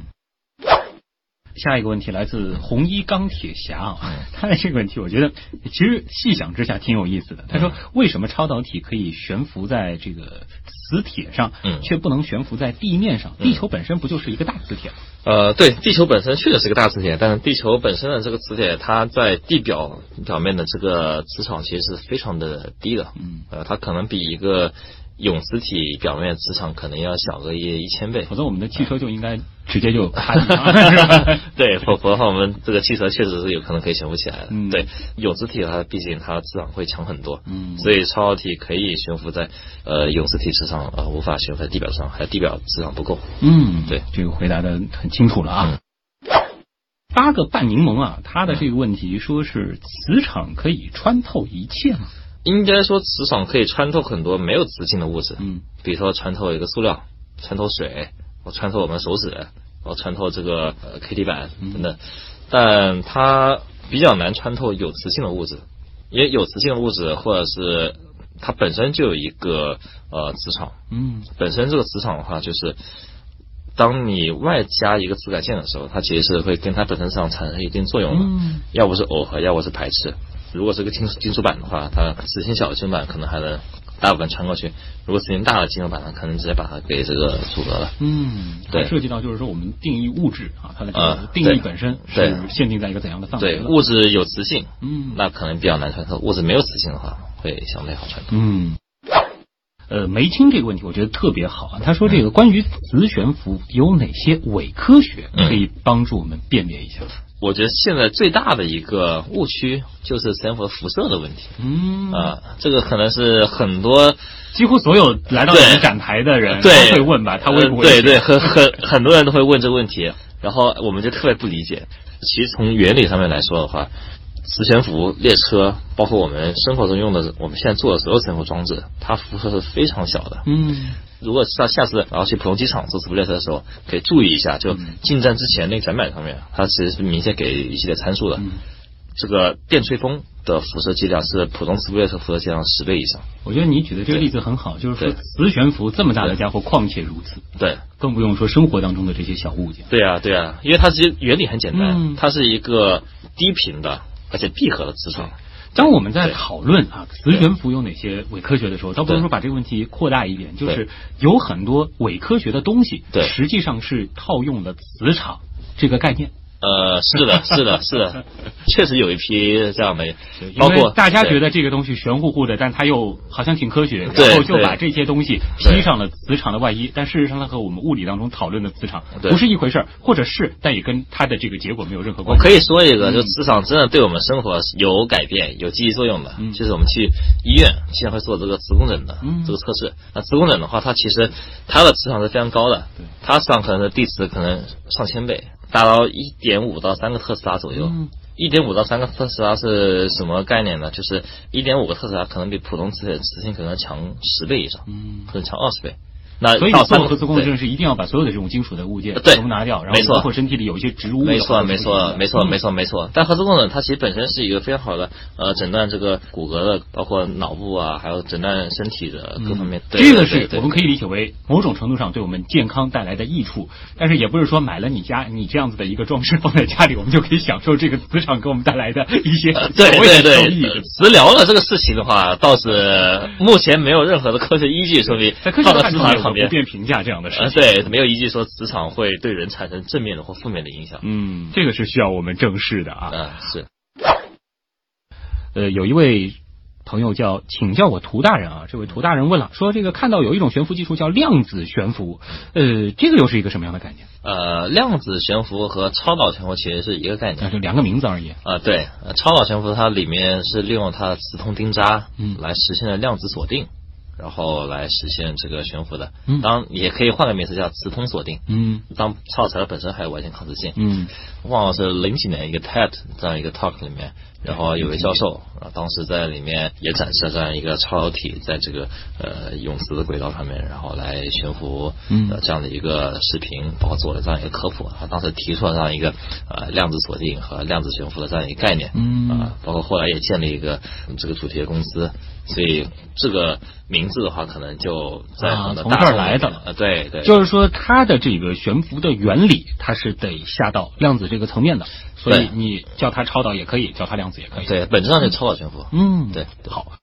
下一个问题来自红衣钢铁侠啊，他的这个问题我觉得其实细想之下挺有意思的。他说，为什么超导体可以悬浮在这个磁铁上，却不能悬浮在地面上？地球本身不就是一个大磁铁吗？呃，对，地球本身确实是个大磁铁，但是地球本身的这个磁铁，它在地表表面的这个磁场其实是非常的低的。嗯，呃，它可能比一个。永磁体表面磁场可能要小个一一千倍，否则我们的汽车就应该直接就塌 对，否否则的话，我们这个汽车确实是有可能可以悬浮起来的。对，永磁体它毕竟它磁场会强很多，嗯，所以超导体可以悬浮在呃永磁体磁场呃无法悬浮在地表上，还有地表磁场不够。嗯，对，这个回答的很清楚了啊。八个半柠檬啊，他的这个问题说是磁场可以穿透一切吗？应该说，磁场可以穿透很多没有磁性的物质，嗯，比如说穿透一个塑料，穿透水，我穿透我们手指，我穿透这个呃 K T 板等等，但它比较难穿透有磁性的物质，因为有磁性的物质或者是它本身就有一个呃磁场，嗯，本身这个磁场的话，就是当你外加一个磁感线的时候，它其实是会跟它本身上产生一定作用的，嗯，要不是耦合，要不是排斥。如果是个金属金属板的话，它磁性小的金属板可能还能大部分穿过去；如果磁性大的金属板呢，可能直接把它给这个阻隔了。嗯，对，涉及到就是说我们定义物质啊，它的这个定义本身是限定在一个怎样的范围？对，物质有磁性，嗯，那可能比较难穿透；物质没有磁性的话，会相对好穿透。嗯，呃，梅青这个问题我觉得特别好啊。他说这个关于磁悬浮有哪些伪科学可以帮助我们辨别一下？我觉得现在最大的一个误区就是磁悬浮辐射的问题。嗯啊，这个可能是很多几乎所有来到我们展台的人都会问吧？他会不会？对对，很很很多人都会问这个问题，然后我们就特别不理解。其实从原理上面来说的话。磁悬浮列车，包括我们生活中用的，我们现在做的所有磁悬浮装置，它辐射是非常小的。嗯，如果下下次然后去浦东机场坐磁浮列车的时候，可以注意一下，就进站之前那个展板上面，它其实是明显给一系列参数的。这个电吹风的辐射剂量是普通磁浮列车辐射剂量十倍以上。我觉得你举的这个例子很好，就是说磁悬浮这么大的家伙，况且如此。对，更不用说生活当中的这些小物件。对啊，对啊，因为它其实原理很简单，它是一个低频的。而且闭合的磁场。当我们在讨论啊磁悬浮有哪些伪科学的时候，倒不如说把这个问题扩大一点，就是有很多伪科学的东西，实际上是套用了磁场这个概念。呃，是的，是的，是的，确实有一批这样的，包括大家觉得这个东西玄乎乎的，但它又好像挺科学，然后就把这些东西披上了磁场的外衣，但事实上它和我们物理当中讨论的磁场不是一回事儿，或者是，但也跟它的这个结果没有任何关系。我可以说一个，就磁场真的对我们生活有改变、有积极作用的，就是我们去医院经常会做这个磁共振的这个测试。那磁共振的话，它其实它的磁场是非常高的，它磁场可能是地磁可能上千倍。达到一点五到三个特斯拉左右，一点五到三个特斯拉是什么概念呢？就是一点五个特斯拉可能比普通磁铁磁性可能强十倍以上，可能强二十倍。那所以做核磁共振是一定要把所有的这种金属的物件全部拿掉，然后包括身体里有一些植物。没错，没错，没错，没错，没错。但核磁共振它其实本身是一个非常好的呃诊断这个骨骼的，包括脑部啊，还有诊断身体的各方面。这个是我们可以理解为某种程度上对我们健康带来的益处，但是也不是说买了你家你这样子的一个装饰放在家里，我们就可以享受这个磁场给我们带来的一些对对对磁疗的这个事情的话，倒是目前没有任何的科学依据说明放到磁场。不便评价这样的事情，对，没有依据说磁场会对人产生正面的或负面的影响。嗯，这个是需要我们正视的啊。嗯，是。呃，有一位朋友叫请叫我涂大人啊，这位涂大人问了，说这个看到有一种悬浮技术叫量子悬浮，呃，这个又是一个什么样的概念？呃，量子悬浮和超导悬浮其实是一个概念，就两个名字而已。啊，对，超导悬浮它里面是利用它的磁通钉扎，嗯，来实现的量子锁定。然后来实现这个悬浮的，当也可以换个名词叫磁通锁定。嗯，当超材料本身还有完全抗磁性。嗯，忘了是零几年一个 TED 这样一个 talk 里面，然后有位教授啊，当时在里面也展示了这样一个超导体在这个呃永磁的轨道上面，然后来悬浮呃这样的一个视频，包括做了这样一个科普。他当时提出了这样一个呃量子锁定和量子悬浮的这样一个概念。嗯，啊，包括后来也建立一个这个主题的公司。所以这个名。字的话，可能就在啊从这儿来的里面呃，对对，就是说它的这个悬浮的原理，它是得下到量子这个层面的，所以你叫它超导也可以，叫它量子也可以。对，本质上就是超导悬浮。嗯，对对好。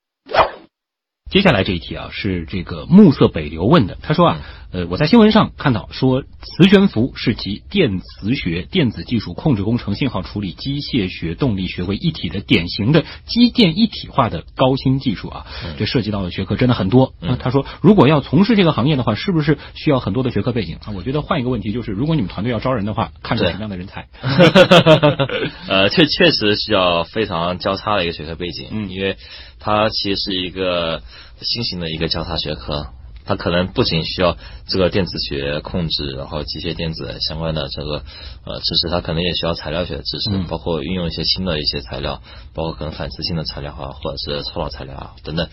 接下来这一题啊，是这个暮色北流问的。他说啊，呃，我在新闻上看到说，磁悬浮是集电磁学、电子技术、控制工程、信号处理、机械学、动力学为一体的典型的机电一体化的高新技术啊。这涉及到的学科真的很多。那他说，如果要从事这个行业的话，是不是需要很多的学科背景啊？我觉得换一个问题就是，如果你们团队要招人的话，看什么样的人才？呃，确确实需要非常交叉的一个学科背景，嗯因为它其实是一个新型的一个交叉学科。它可能不仅需要这个电子学控制，然后机械电子相关的这个呃知识，它可能也需要材料学的知识，嗯包括运用一些新的一些材料，包括可能反磁性的材料啊，或者是超导材料啊等等。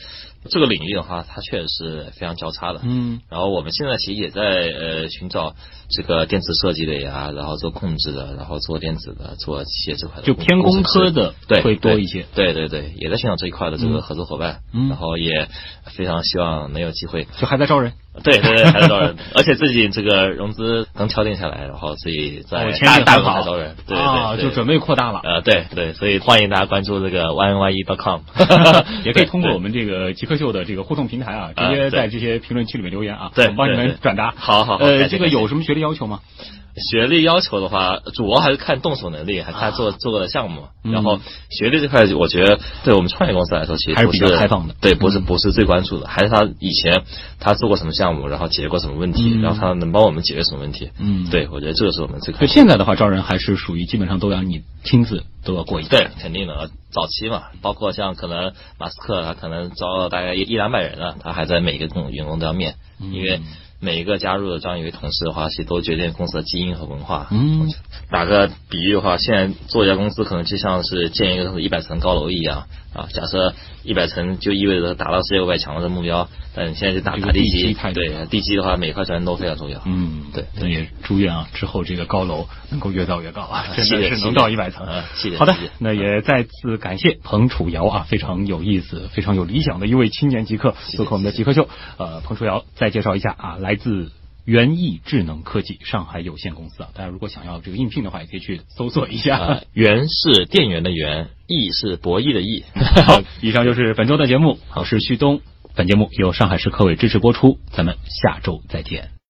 这个领域的话，它确实是非常交叉的。嗯然后我们现在其实也在呃寻找这个电子设计的呀，然后做控制的，然后做电子的，做机械这块的，就偏工科的对会多一些。对对对，也在寻找这一块的这嗯个合作伙伴，嗯然后也非常希望能有机会。就还在招人。对 对对，还在招人，而且自己这个融资刚敲定下来，然后自己在大大景很好。公司招人，对对啊，对，就准备扩大了。呃对对，所以欢迎大家关注这个 yny.com，也可以通过我们这个极客秀的这个互动平台啊，直接在这些评论区里面留言啊，对我帮你们转达。好好好呃，这个有什么学历要求吗？学历要求的话，主要还是看动手能力，还看做做过的项目。嗯然后学历这块，我觉得对我们创业公司来说，其实还是比较开放的对，不是嗯不是最关注的，还是他以前他做过什么项目，然后解决过什么问题，嗯然后他能帮我们解决什么问题。嗯对，我觉得这个是我们最就。现在的话，招人还是属于基本上都要你亲自都要过一对。，肯定的。早期嘛，包括像可能马斯克，他可能招了大概一一两百人了，他还在每个这种员工都要面，嗯因为每一个加入的这样一位同事的话，其实都决定公司的基因和文化。嗯打个比喻的话，现在做一家公司可能就像是建一个一百层高楼一样啊。假设一百层就意味着达到世界五百强的目标，但现在就打打地基，太对地基的话，每块砖都非常重要。嗯，对那也祝愿啊，之后这个高楼能够越造越高啊，真的是能到一百层啊谢谢好的那也再次感谢彭楚瑶啊，非常有意思、非常有理想的一位青年极客，做客我们的极客秀。呃，彭楚瑶再介绍一下啊，来自。元艺智能科技上海有限公司啊，大家如果想要这个应聘的话，也可以去搜索一下。啊，源是电源的源，艺是博弈的艺。好，以上就是本周的节目，我是旭东。本节目由上海市科委支持播出，咱们下周再见。